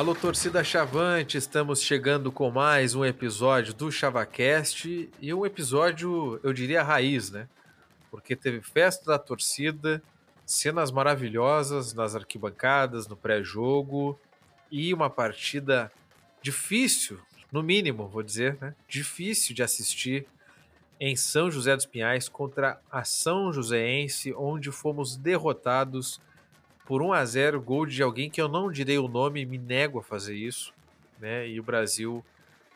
Alô, torcida Chavante, estamos chegando com mais um episódio do ChavaCast e um episódio, eu diria, raiz, né? Porque teve festa da torcida, cenas maravilhosas nas arquibancadas, no pré-jogo e uma partida difícil, no mínimo, vou dizer, né? Difícil de assistir em São José dos Pinhais contra a São Joséense, onde fomos derrotados por 1 a 0 gol de alguém que eu não direi o nome, me nego a fazer isso, né? E o Brasil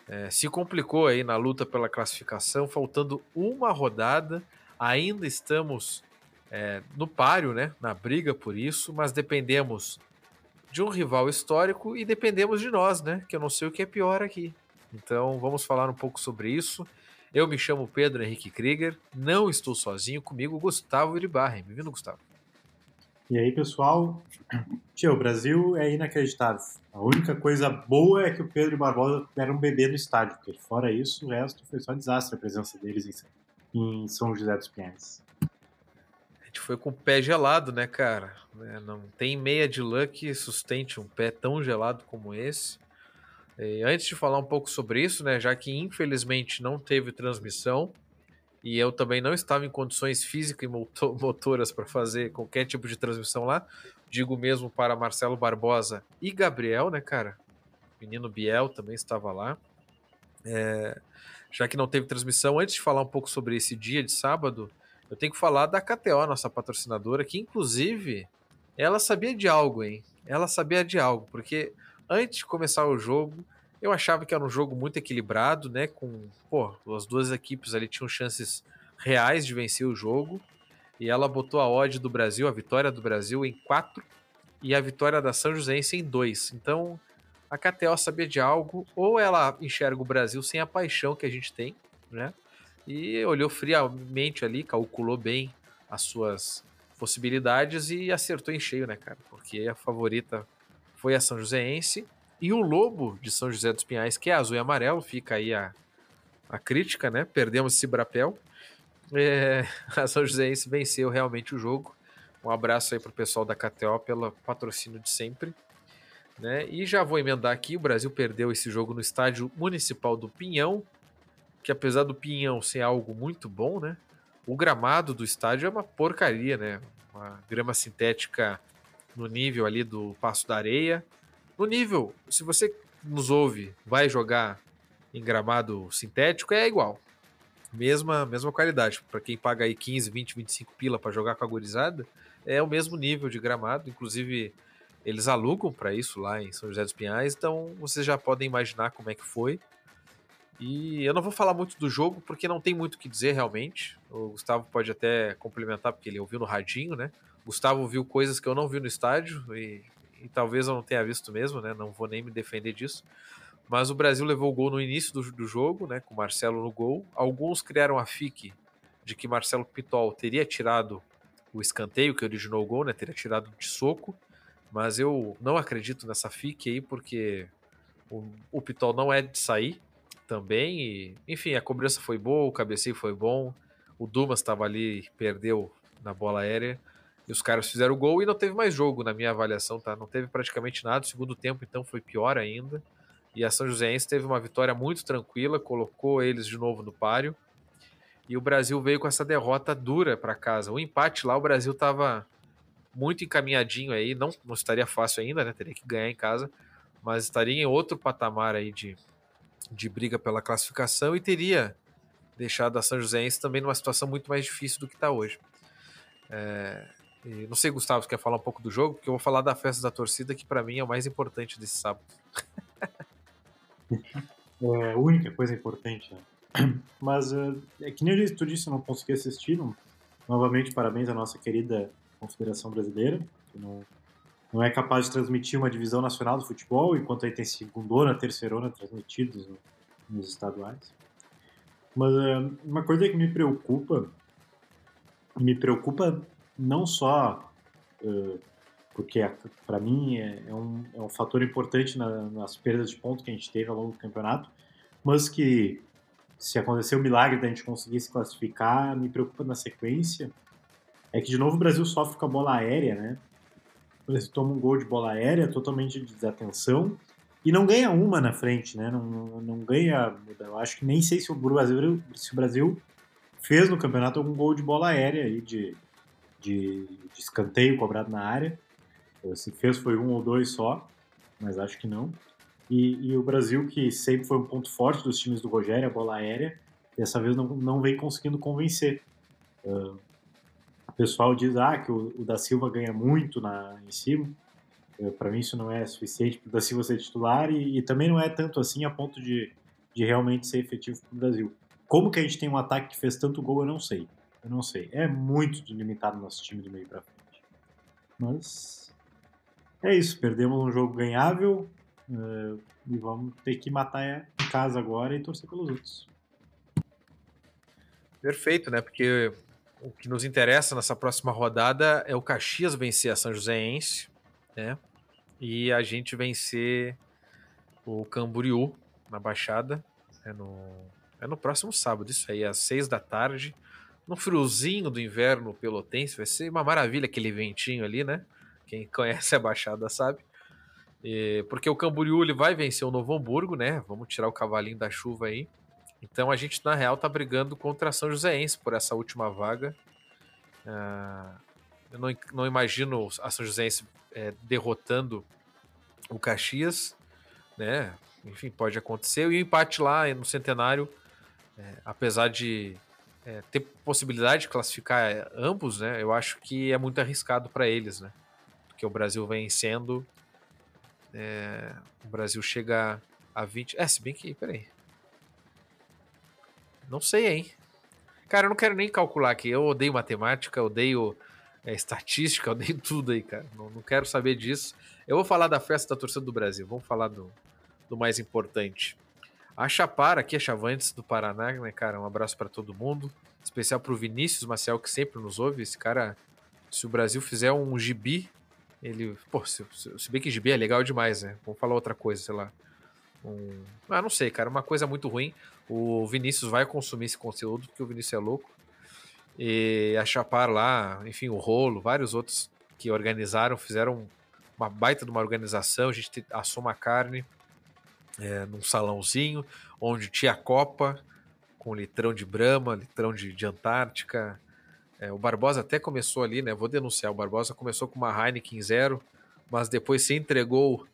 é, se complicou aí na luta pela classificação, faltando uma rodada, ainda estamos é, no páreo, né? Na briga por isso, mas dependemos de um rival histórico e dependemos de nós, né? Que eu não sei o que é pior aqui. Então vamos falar um pouco sobre isso. Eu me chamo Pedro Henrique Krieger, não estou sozinho, comigo Gustavo Iribarren. Bem-vindo, Gustavo. E aí, pessoal? Tio, o Brasil é inacreditável. A única coisa boa é que o Pedro e o Barbosa deram um bebê no estádio, porque fora isso, o resto foi só desastre a presença deles em São José dos Pinhais. A gente foi com o pé gelado, né, cara? É, não tem meia de lã que sustente um pé tão gelado como esse. E antes de falar um pouco sobre isso, né, já que infelizmente não teve transmissão, e eu também não estava em condições físicas e motoras para fazer qualquer tipo de transmissão lá. Digo mesmo para Marcelo Barbosa e Gabriel, né, cara? O menino Biel também estava lá. É, já que não teve transmissão, antes de falar um pouco sobre esse dia de sábado, eu tenho que falar da KTO, nossa patrocinadora, que inclusive ela sabia de algo, hein? Ela sabia de algo, porque antes de começar o jogo, eu achava que era um jogo muito equilibrado, né? Com, pô, as duas equipes ali tinham chances reais de vencer o jogo. E ela botou a odd do Brasil, a vitória do Brasil, em 4 e a vitória da São Joséense em 2. Então, a KTO sabia de algo, ou ela enxerga o Brasil sem a paixão que a gente tem, né? E olhou friamente ali, calculou bem as suas possibilidades e acertou em cheio, né, cara? Porque a favorita foi a São Joséense e o Lobo de São José dos Pinhais, que é azul e amarelo, fica aí a, a crítica, né? Perdemos esse brapel. É, a São Joséense venceu realmente o jogo. Um abraço aí pro pessoal da KTO pelo patrocínio de sempre. Né? E já vou emendar aqui: o Brasil perdeu esse jogo no estádio municipal do Pinhão, que apesar do Pinhão ser algo muito bom, né? O gramado do estádio é uma porcaria, né? Uma grama sintética no nível ali do Passo da Areia. No nível, se você nos ouve, vai jogar em gramado sintético, é igual. Mesma, mesma qualidade. Para quem paga aí 15, 20, 25 pila para jogar com a gorizada, é o mesmo nível de gramado. Inclusive, eles alugam para isso lá em São José dos Pinhais, então vocês já podem imaginar como é que foi. E eu não vou falar muito do jogo porque não tem muito o que dizer realmente. O Gustavo pode até complementar porque ele ouviu no radinho, né? Gustavo viu coisas que eu não vi no estádio e e talvez eu não tenha visto mesmo, né? Não vou nem me defender disso. Mas o Brasil levou o gol no início do, do jogo, né? Com o Marcelo no gol. Alguns criaram a fique de que Marcelo Pitol teria tirado o escanteio que originou o gol, né? Teria tirado de soco. Mas eu não acredito nessa fique aí, porque o, o Pitol não é de sair também. E, enfim, a cobrança foi boa, o cabeceio foi bom. O Dumas estava ali, perdeu na bola aérea. E os caras fizeram o gol e não teve mais jogo na minha avaliação, tá? Não teve praticamente nada. O segundo tempo, então, foi pior ainda. E a São Joséense teve uma vitória muito tranquila, colocou eles de novo no páreo. E o Brasil veio com essa derrota dura para casa. O empate lá, o Brasil estava muito encaminhadinho aí. Não, não estaria fácil ainda, né? Teria que ganhar em casa. Mas estaria em outro patamar aí de, de briga pela classificação e teria deixado a São Joséense também numa situação muito mais difícil do que está hoje. É, e não sei, Gustavo, você quer falar um pouco do jogo? Porque eu vou falar da festa da torcida, que para mim é o mais importante desse sábado. é a única coisa importante, né? Mas é, é que nem tu disse, eu não consegui assistir. Não... Novamente, parabéns à nossa querida Confederação Brasileira, que não, não é capaz de transmitir uma divisão nacional do futebol, enquanto aí tem segundona, terceirona transmitidos nos estaduais. Mas é, uma coisa que me preocupa, me preocupa não só uh, porque para mim é, é, um, é um fator importante na, nas perdas de pontos que a gente teve ao longo do campeonato, mas que se acontecer o milagre da gente conseguir se classificar, me preocupa na sequência, é que de novo o Brasil sofre com a bola aérea, né? o Brasil toma um gol de bola aérea, totalmente de desatenção, e não ganha uma na frente, né? Não, não ganha. Eu acho que nem sei se o Brasil, se o Brasil fez no campeonato algum gol de bola aérea aí, de, de, de escanteio cobrado na área. Se fez foi um ou dois só, mas acho que não. E, e, o Brasil, que sempre foi um ponto forte dos times do Rogério, a bola aérea, dessa vez não, não vem conseguindo convencer. Uh, o pessoal diz ah, que o, o da Silva ganha muito na, em cima. Uh, Para mim, isso não é suficiente para o da Silva ser titular e, e, também não é tanto assim a ponto de, de realmente ser efetivo para o Brasil. Como que a gente tem um ataque que fez tanto gol, eu não sei. Eu não sei. É muito limitado nosso time do meio para frente. Mas é isso. Perdemos um jogo ganhável uh, e vamos ter que matar em casa agora e torcer pelos outros. Perfeito, né? Porque o que nos interessa nessa próxima rodada é o Caxias vencer a São Joséense, né? E a gente vencer o Camboriú na Baixada. É no, é no próximo sábado, isso aí, às seis da tarde. No friozinho do inverno pelotense, vai ser uma maravilha aquele ventinho ali, né? Quem conhece a Baixada sabe. E, porque o Camboriú ele vai vencer o Novo Hamburgo, né? Vamos tirar o cavalinho da chuva aí. Então a gente, na real, tá brigando contra São Joséense por essa última vaga. Uh, eu não, não, imagino a São Joséense é, derrotando o Caxias, né? Enfim, pode acontecer. E o empate lá no Centenário, é, apesar de é, ter possibilidade de classificar ambos, né? Eu acho que é muito arriscado para eles, né? Porque o Brasil vencendo, é, o Brasil chega a 20. É, se bem que. Peraí. Não sei, hein? Cara, eu não quero nem calcular aqui. Eu odeio matemática, odeio é, estatística, odeio tudo aí, cara. Não, não, quero saber disso. Eu vou falar da festa da torcida do Brasil. Vamos falar do, do mais importante. A Chapara, aqui, a Chavantes do Paraná, né, cara? Um abraço para todo mundo. Especial pro Vinícius Maciel, que sempre nos ouve. Esse cara, se o Brasil fizer um gibi, ele. Pô, se, se bem que gibi é legal demais, né? Vamos falar outra coisa, sei lá. Um... Ah, não sei, cara. Uma coisa muito ruim. O Vinícius vai consumir esse conteúdo, porque o Vinícius é louco. E a Chapar lá, enfim, o Rolo, vários outros que organizaram, fizeram uma baita de uma organização. A gente assou uma carne é, num salãozinho, onde tinha copa, com litrão de Brahma, litrão de, de Antártica. É, o Barbosa até começou ali, né? Vou denunciar. O Barbosa começou com uma Heineken Zero, mas depois se entregou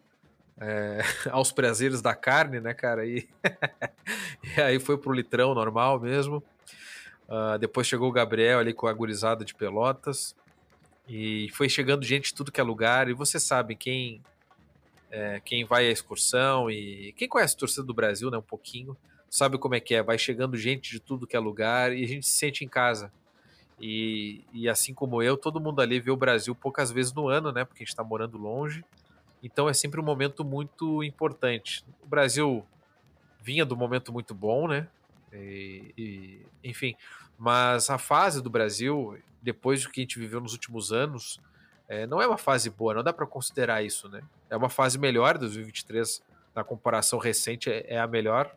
é, aos prazeres da carne, né, cara? E, e aí foi pro litrão normal mesmo. Uh, depois chegou o Gabriel ali com a gurizada de Pelotas. E foi chegando gente de tudo que é lugar. E você sabe, quem, é, quem vai à excursão e quem conhece a torcida do Brasil, né, um pouquinho, sabe como é que é. Vai chegando gente de tudo que é lugar e a gente se sente em casa. E, e assim como eu, todo mundo ali vê o Brasil poucas vezes no ano, né? Porque a gente está morando longe. Então é sempre um momento muito importante. O Brasil vinha do momento muito bom, né? E, e, enfim, mas a fase do Brasil, depois do que a gente viveu nos últimos anos, é, não é uma fase boa, não dá para considerar isso, né? É uma fase melhor, 2023, na comparação recente, é, é, a melhor.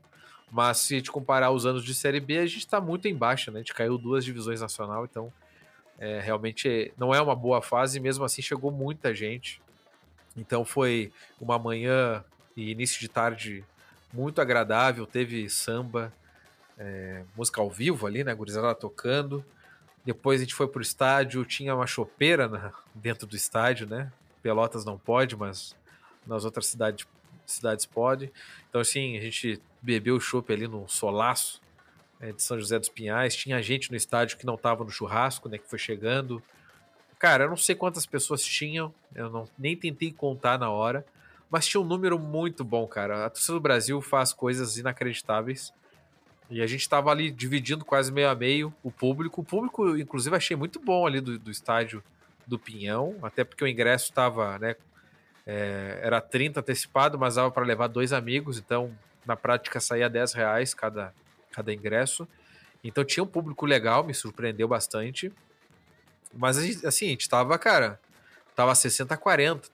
Mas se a gente comparar os anos de Série B, a gente está muito embaixo, né? A gente caiu duas divisões nacional, então é, realmente não é uma boa fase, mesmo assim chegou muita gente. Então foi uma manhã e início de tarde muito agradável. Teve samba, é, música ao vivo ali, né? Gurizada tocando. Depois a gente foi pro estádio, tinha uma chopeira na, dentro do estádio, né? Pelotas não pode, mas nas outras cidades, cidades pode. Então, assim, a gente bebeu o chopp ali no solaço é, de São José dos Pinhais. Tinha gente no estádio que não estava no churrasco, né? Que foi chegando. Cara, eu não sei quantas pessoas tinham, eu não nem tentei contar na hora, mas tinha um número muito bom, cara. A torcida do Brasil faz coisas inacreditáveis. E a gente estava ali dividindo quase meio a meio o público. O público, inclusive, achei muito bom ali do, do estádio do Pinhão, até porque o ingresso estava, né? É, era 30 antecipado, mas dava para levar dois amigos, então na prática saía 10 reais cada, cada ingresso. Então tinha um público legal, me surpreendeu bastante. Mas assim, a gente tava, cara, tava 60 a 40,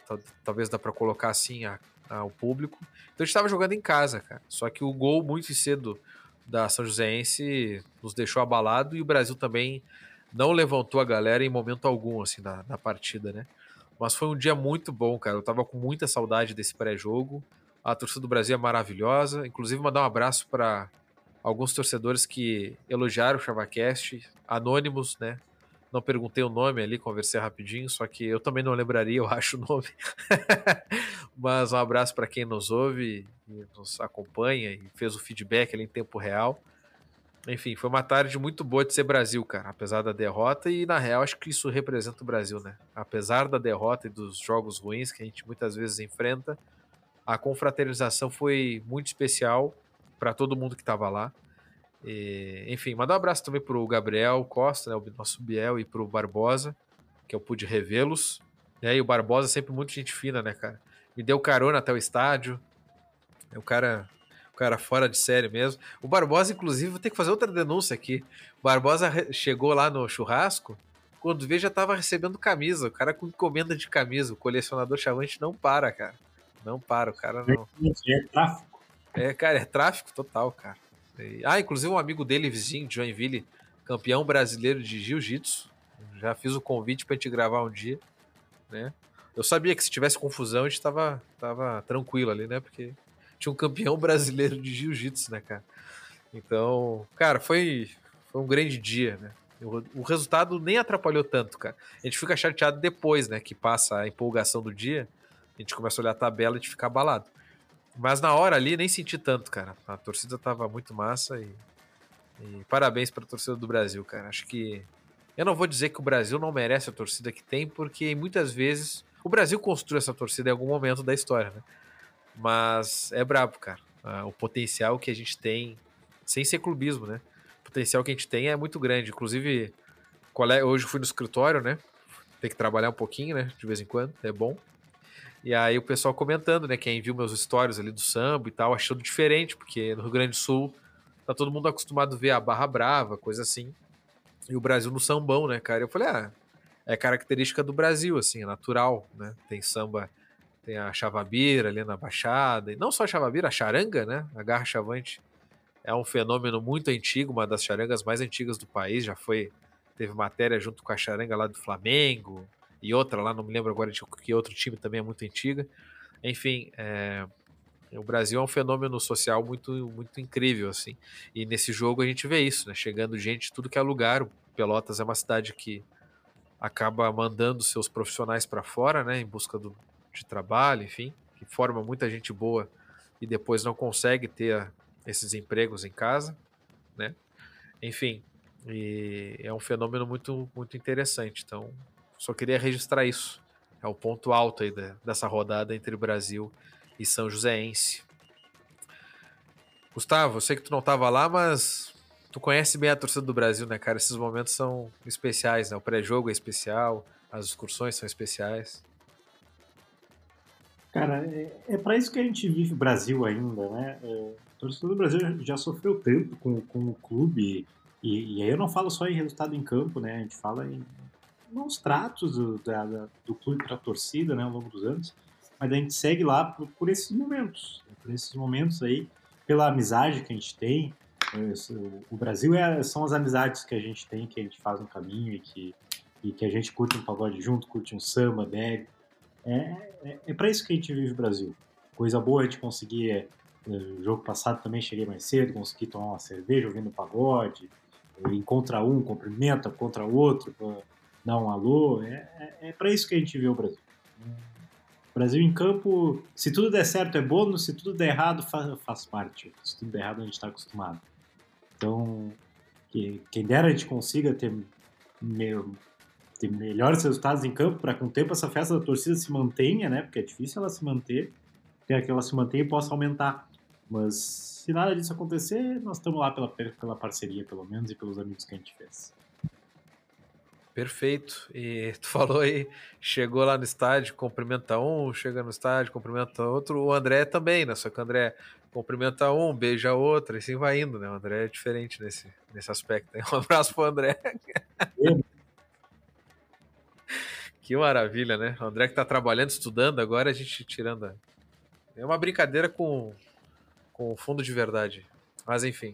talvez dá para colocar assim a, a, o público. Então a gente tava jogando em casa, cara. Só que o gol muito cedo da São Joséense nos deixou abalado e o Brasil também não levantou a galera em momento algum assim da, da partida, né? Mas foi um dia muito bom, cara. Eu tava com muita saudade desse pré-jogo. A torcida do Brasil é maravilhosa. Inclusive, mandar um abraço para alguns torcedores que elogiaram o ChavaCast, anônimos, né? Não perguntei o nome ali, conversei rapidinho, só que eu também não lembraria, eu acho o nome. Mas um abraço para quem nos ouve e nos acompanha e fez o feedback ali em tempo real. Enfim, foi uma tarde muito boa de ser Brasil, cara, apesar da derrota, e na real acho que isso representa o Brasil, né? Apesar da derrota e dos jogos ruins que a gente muitas vezes enfrenta, a confraternização foi muito especial para todo mundo que estava lá. E, enfim, mandar um abraço também pro Gabriel Costa, né, o nosso Biel, e pro Barbosa, que eu pude revê-los. E o Barbosa é sempre muito gente fina, né, cara? Me deu carona até o estádio. É o cara, o cara fora de série mesmo. O Barbosa, inclusive, vou ter que fazer outra denúncia aqui. O Barbosa chegou lá no churrasco, quando vê já tava recebendo camisa. O cara com encomenda de camisa. O colecionador chavante não para, cara. Não para, o cara não. É tráfico. É, cara, é tráfico total, cara. Ah, inclusive um amigo dele, vizinho, Joinville, campeão brasileiro de jiu-jitsu. Já fiz o convite pra gente gravar um dia, né? Eu sabia que se tivesse confusão, a gente tava, tava tranquilo ali, né? Porque tinha um campeão brasileiro de jiu-jitsu, né, cara? Então, cara, foi, foi um grande dia, né? O, o, resultado nem atrapalhou tanto, cara. A gente fica chateado depois, né? Que passa a empolgação do dia. A gente começa a olhar a tabela e a gente fica abalado. Mas na hora ali nem senti tanto, cara. A torcida tava muito massa e, e parabéns para a torcida do Brasil, cara. Acho que eu não vou dizer que o Brasil não merece a torcida que tem, porque muitas vezes o Brasil construiu essa torcida em algum momento da história, né? Mas é brabo, cara. Ah, o potencial que a gente tem, sem ser clubismo, né? O potencial que a gente tem é muito grande. Inclusive, hoje fui no escritório, né? Tem que trabalhar um pouquinho, né? De vez em quando, é bom. E aí o pessoal comentando, né? Quem viu meus stories ali do samba e tal, achando diferente, porque no Rio Grande do Sul tá todo mundo acostumado a ver a barra brava, coisa assim. E o Brasil no sambão, né, cara? Eu falei, ah, é característica do Brasil, assim, é natural, né? Tem samba, tem a chavabira ali na Baixada, e não só a chavabira, a charanga, né? A garra chavante é um fenômeno muito antigo, uma das charangas mais antigas do país, já foi, teve matéria junto com a charanga lá do Flamengo, e outra lá, não me lembro agora de que outro time também é muito antiga. Enfim, é, o Brasil é um fenômeno social muito, muito incrível, assim. E nesse jogo a gente vê isso, né? Chegando gente de tudo que é lugar. O Pelotas é uma cidade que acaba mandando seus profissionais para fora, né? Em busca do, de trabalho, enfim. Que forma muita gente boa e depois não consegue ter esses empregos em casa, né? Enfim, é um fenômeno muito, muito interessante. Então, só queria registrar isso. É o ponto alto aí dessa rodada entre Brasil e São Joséense. Gustavo, eu sei que tu não estava lá, mas tu conhece bem a torcida do Brasil, né, cara? Esses momentos são especiais, né? O pré-jogo é especial, as excursões são especiais. Cara, é, é para isso que a gente vive o Brasil ainda, né? É, a torcida do Brasil já sofreu tanto com, com o clube, e, e aí eu não falo só em resultado em campo, né? A gente fala em nos tratos do, da, do clube para a torcida né, ao longo dos anos, mas a gente segue lá por, por, esses momentos, por esses momentos aí, pela amizade que a gente tem. O Brasil é, são as amizades que a gente tem, que a gente faz no caminho e que, e que a gente curte um pagode junto, curte um samba, bebe. É, é, é para isso que a gente vive o Brasil. Coisa boa a gente conseguir. É, no jogo passado também cheguei mais cedo, consegui tomar uma cerveja ouvindo pagode. Encontra um, cumprimenta contra o outro dar um alô. É, é, é para isso que a gente vê o Brasil. O Brasil em campo, se tudo der certo é bônus, se tudo der errado faz, faz parte. Se tudo der errado a gente está acostumado. Então, que, quem dera a gente consiga ter, meu, ter melhores resultados em campo para com o tempo essa festa da torcida se mantenha, né? Porque é difícil ela se manter, que ela se mantenha e possa aumentar. Mas se nada disso acontecer, nós estamos lá pela, pela parceria, pelo menos, e pelos amigos que a gente fez. Perfeito. E tu falou aí, chegou lá no estádio, cumprimenta um, chega no estádio, cumprimenta outro. O André também, né? Só que o André cumprimenta um, beija outro, e assim vai indo, né? O André é diferente nesse, nesse aspecto. Um abraço pro André. que maravilha, né? O André que tá trabalhando, estudando, agora a gente tirando. É uma brincadeira com, com fundo de verdade. Mas enfim.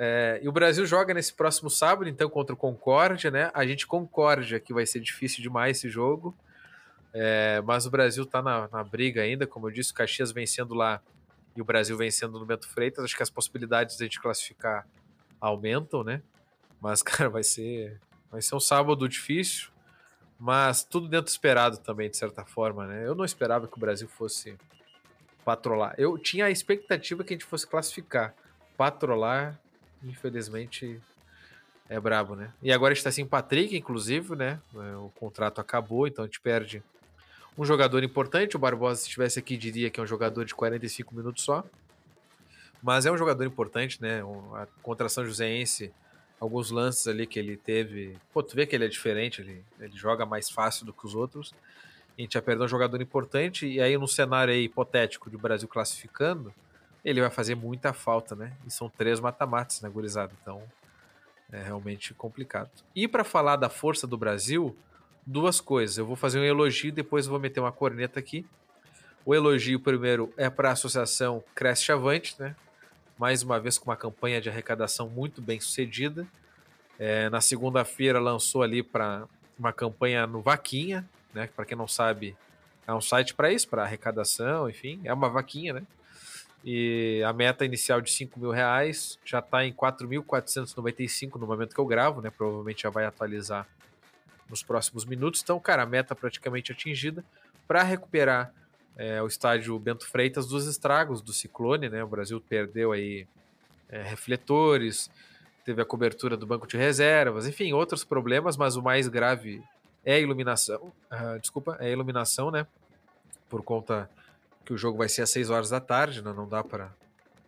É, e o Brasil joga nesse próximo sábado, então, contra o Concórdia, né? A gente concorda que vai ser difícil demais esse jogo. É, mas o Brasil está na, na, briga ainda, como eu disse, o Caxias vencendo lá e o Brasil vencendo no Bento Freitas. Acho que as possibilidades de a gente classificar aumentam, né? Mas, cara, vai ser, vai ser um sábado difícil, mas tudo dentro do esperado também, de certa forma, né? Eu não esperava que o Brasil fosse patrolar. Eu tinha a expectativa que a gente fosse classificar. Patrolar, infelizmente, é brabo, né? E agora está sem Patrick, inclusive, né? É, o contrato acabou, então a gente perde um jogador importante. O Barbosa, se estivesse aqui, diria que é um jogador de 45 minutos só. Mas é um jogador importante, né? A contração Joséense, alguns lances ali que ele teve. Pô, tu vê que ele é diferente, ele, ele joga mais fácil do que os outros. A gente já perdeu um jogador importante, e aí, no cenário aí hipotético de Brasil classificando, ele vai fazer muita falta, né? E são três mata-matas, né, gurizada? Então, é realmente complicado. E para falar da força do Brasil, duas coisas. Eu vou fazer um elogio e depois vou meter uma corneta aqui. O elogio primeiro é para a associação Cresce Chavante, né? Mais uma vez com uma campanha de arrecadação muito bem sucedida. É, na segunda-feira lançou ali para uma campanha no Vaquinha, né? Para quem não sabe, é um site para isso, para arrecadação, enfim, é uma vaquinha, né? E a meta inicial de 5 mil reais já está em 4.495 no momento que eu gravo, né? Provavelmente já vai atualizar nos próximos minutos. Então, cara, a meta praticamente atingida para recuperar é, o estádio Bento Freitas dos estragos do ciclone, né? O Brasil perdeu aí é, refletores, teve a cobertura do banco de reservas, enfim, outros problemas, mas o mais grave é a iluminação. Uh, desculpa, é a iluminação, né? Por conta que o jogo vai ser às 6 horas da tarde, né? não dá para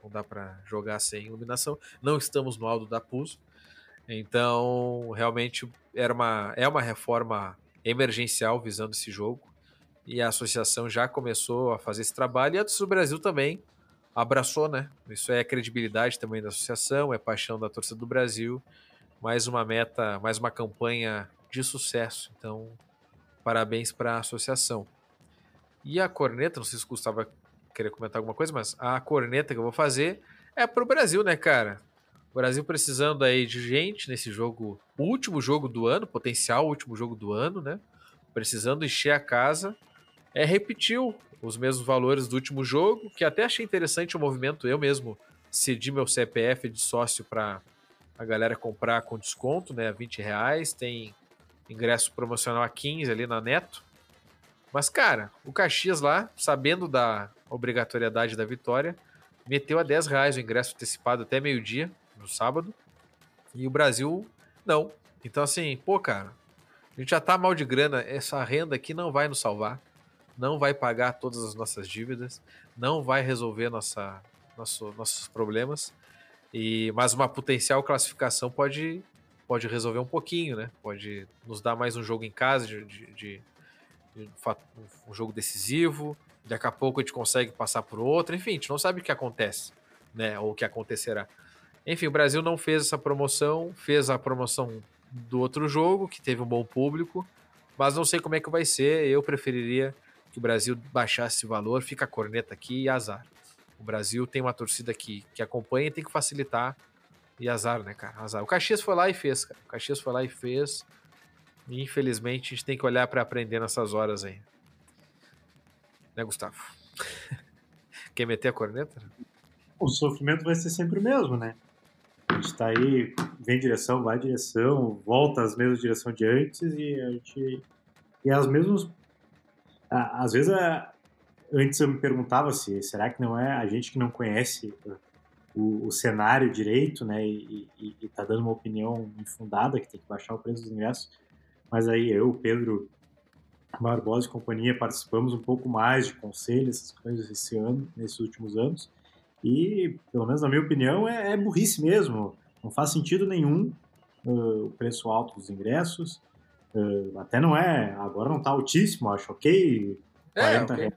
não dá para jogar sem iluminação. Não estamos no Aldo da Pus. Então, realmente era uma é uma reforma emergencial visando esse jogo. E a associação já começou a fazer esse trabalho e a do Brasil também abraçou, né? Isso é credibilidade também da associação, é paixão da torcida do Brasil. Mais uma meta, mais uma campanha de sucesso. Então, parabéns para a associação. E a corneta, não sei se o Gustavo querer comentar alguma coisa, mas a corneta que eu vou fazer é pro Brasil, né, cara? O Brasil precisando aí de gente nesse jogo, último jogo do ano, potencial último jogo do ano, né? Precisando encher a casa. É, repetiu os mesmos valores do último jogo, que até achei interessante o movimento. Eu mesmo cedi meu CPF de sócio para a galera comprar com desconto, né? 20 reais. Tem ingresso promocional a 15 ali na Neto. Mas, cara, o Caxias lá, sabendo da obrigatoriedade da vitória, meteu a 10 reais o ingresso antecipado até meio-dia, no sábado. E o Brasil, não. Então, assim, pô, cara, a gente já tá mal de grana. Essa renda aqui não vai nos salvar. Não vai pagar todas as nossas dívidas. Não vai resolver nossa, nosso, nossos problemas. E, mas uma potencial classificação pode, pode resolver um pouquinho, né? Pode nos dar mais um jogo em casa de, de, de um jogo decisivo, daqui a pouco a gente consegue passar por outro, enfim, a gente não sabe o que acontece, né, ou o que acontecerá. Enfim, o Brasil não fez essa promoção, fez a promoção do outro jogo, que teve um bom público, mas não sei como é que vai ser, eu preferiria que o Brasil baixasse esse valor, fica a corneta aqui e azar. O Brasil tem uma torcida que, que acompanha e tem que facilitar, e azar, né, cara, azar. O Caxias foi lá e fez, cara, o Caxias foi lá e fez, infelizmente a gente tem que olhar para aprender nessas horas aí. Né, Gustavo? Quer meter a corneta? O sofrimento vai ser sempre o mesmo, né? A gente tá aí, vem direção, vai direção, volta às mesmas direções de antes e a gente. E as mesmas. Às vezes, antes eu me perguntava se será que não é a gente que não conhece o, o cenário direito, né? E, e, e tá dando uma opinião infundada que tem que baixar o preço dos ingressos mas aí eu, Pedro Barbosa e companhia participamos um pouco mais de conselho, essas coisas esse ano, nesses últimos anos, e, pelo menos na minha opinião, é, é burrice mesmo. Não faz sentido nenhum uh, o preço alto dos ingressos. Uh, até não é, agora não está altíssimo, acho ok, 40 é, okay.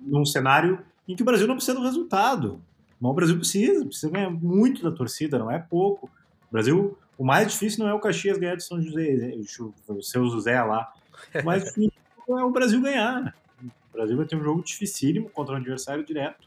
num cenário em que o Brasil não precisa do resultado. Mas o Brasil precisa, precisa ganhar muito da torcida, não é pouco. O Brasil o mais difícil não é o Caxias ganhar de São José, o seu José lá. O mais difícil é o Brasil ganhar. O Brasil vai ter um jogo dificílimo contra um adversário direto.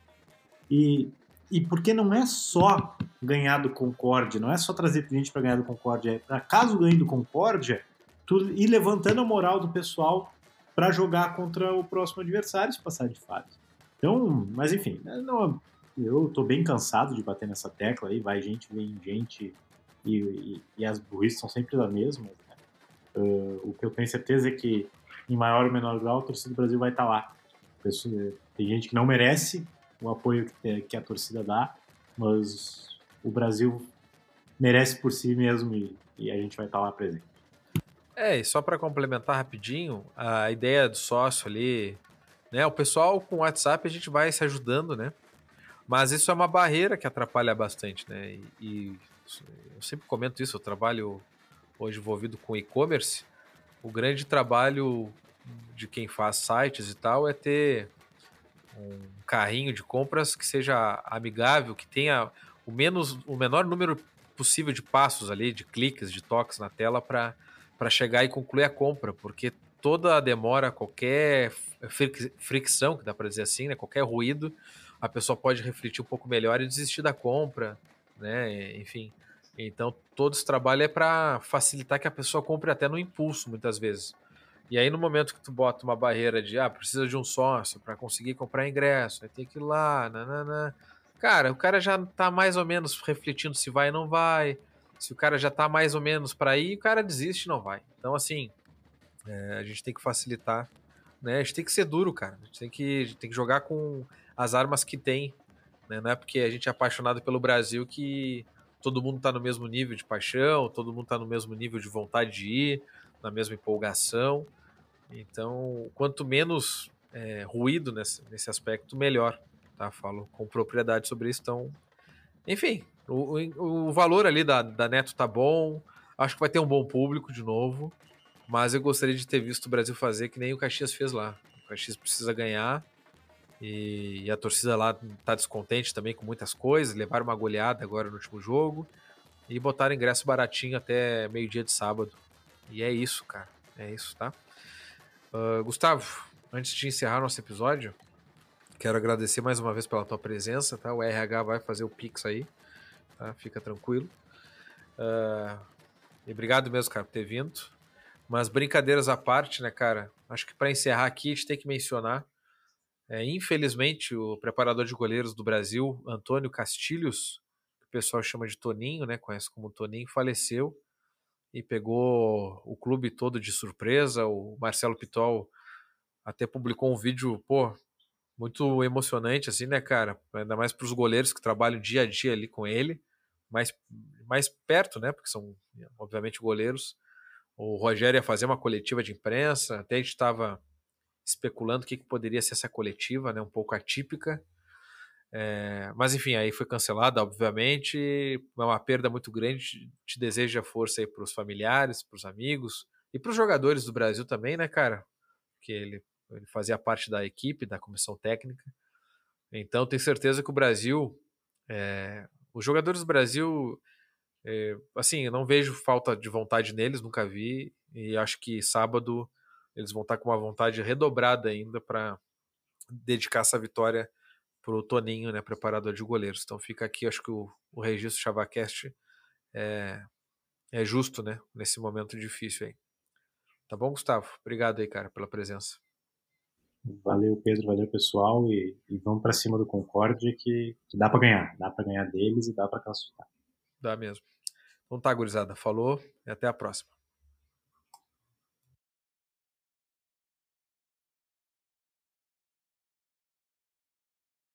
E, e porque não é só ganhar do Concórdia, não é só trazer cliente para ganhar do Concórdia, é para caso ganhe do Concórdia, tu ir levantando a moral do pessoal para jogar contra o próximo adversário se passar de fase. Então, mas enfim, né, não, eu tô bem cansado de bater nessa tecla aí, vai gente, vem gente, e, e, as burrices são sempre as mesmas. Né? Uh, o que eu tenho certeza é que, em maior ou menor grau, a torcida do Brasil vai estar tá lá. Tem gente que não merece o apoio que, que a torcida dá, mas o Brasil merece por si mesmo e, e a gente vai estar tá lá presente. É, e só para complementar rapidinho, a ideia do sócio ali, né? O pessoal com o WhatsApp a gente vai se ajudando, né? Mas isso é uma barreira que atrapalha bastante, né? E, e eu sempre comento isso, eu trabalho hoje envolvido com e-commerce. O grande trabalho de quem faz sites e tal é ter um carrinho de compras que seja amigável, que tenha o menos o menor número possível de passos ali, de cliques, de toques na tela para chegar e concluir a compra, porque toda a demora, qualquer fricção, que dá para dizer assim, né, qualquer ruído, a pessoa pode refletir um pouco melhor e desistir da compra, né? Enfim. Então, todo esse trabalho é para facilitar que a pessoa compre até no impulso, muitas vezes. E aí, no momento que tu bota uma barreira de, ah, precisa de um sócio para conseguir comprar ingresso, aí tem que ir lá, nanana. Cara, o cara já tá mais ou menos refletindo se vai ou não vai. Se o cara já tá mais ou menos para ir, o cara desiste não vai. Então, assim, é, a gente tem que facilitar, né? A gente tem que ser duro, cara. A gente tem que, tem que jogar com as armas que tem. Né? Não é porque a gente é apaixonado pelo Brasil que todo mundo está no mesmo nível de paixão, todo mundo está no mesmo nível de vontade de ir, na mesma empolgação. Então, quanto menos é, ruído nesse, nesse aspecto, melhor. Tá? Falo com propriedade sobre isso. Então, enfim, o, o, o valor ali da, da Neto tá bom. Acho que vai ter um bom público de novo. Mas eu gostaria de ter visto o Brasil fazer que nem o Caxias fez lá. O Caxias precisa ganhar e, e a torcida lá tá descontente também com muitas coisas. Levaram uma goleada agora no último jogo. E botaram ingresso baratinho até meio-dia de sábado. E é isso, cara. É isso, tá? Uh, Gustavo, antes de encerrar nosso episódio, quero agradecer mais uma vez pela tua presença, tá? O RH vai fazer o Pix aí, tá? Fica tranquilo. Uh, e obrigado mesmo, cara, por ter vindo. Mas brincadeiras à parte, né, cara? Acho que para encerrar aqui, a gente tem que mencionar é, infelizmente, o preparador de goleiros do Brasil, Antônio Castilhos, que o pessoal chama de Toninho, né, conhece como Toninho, faleceu e pegou o clube todo de surpresa. O Marcelo Pitol até publicou um vídeo, pô, muito emocionante, assim, né, cara? Ainda mais para os goleiros que trabalham dia a dia ali com ele, mais, mais perto, né? Porque são, obviamente, goleiros. O Rogério ia fazer uma coletiva de imprensa, até a gente estava especulando o que, que poderia ser essa coletiva, né, um pouco atípica. É, mas enfim, aí foi cancelada, obviamente. É uma perda muito grande. Te desejo força aí para os familiares, para os amigos e para os jogadores do Brasil também, né, cara? Que ele, ele fazia parte da equipe, da comissão técnica. Então, tenho certeza que o Brasil, é, os jogadores do Brasil, é, assim, eu não vejo falta de vontade neles, nunca vi. E acho que sábado eles vão estar com uma vontade redobrada ainda para dedicar essa vitória para o Toninho, né, preparador de goleiros. Então fica aqui, acho que o, o registro Chavacast é, é justo, né, nesse momento difícil aí. Tá bom, Gustavo? Obrigado aí, cara, pela presença. Valeu, Pedro, valeu, pessoal, e, e vamos para cima do Concorde que, que dá para ganhar, dá para ganhar deles e dá para classificar. Dá mesmo. Então tá, gurizada, falou e até a próxima.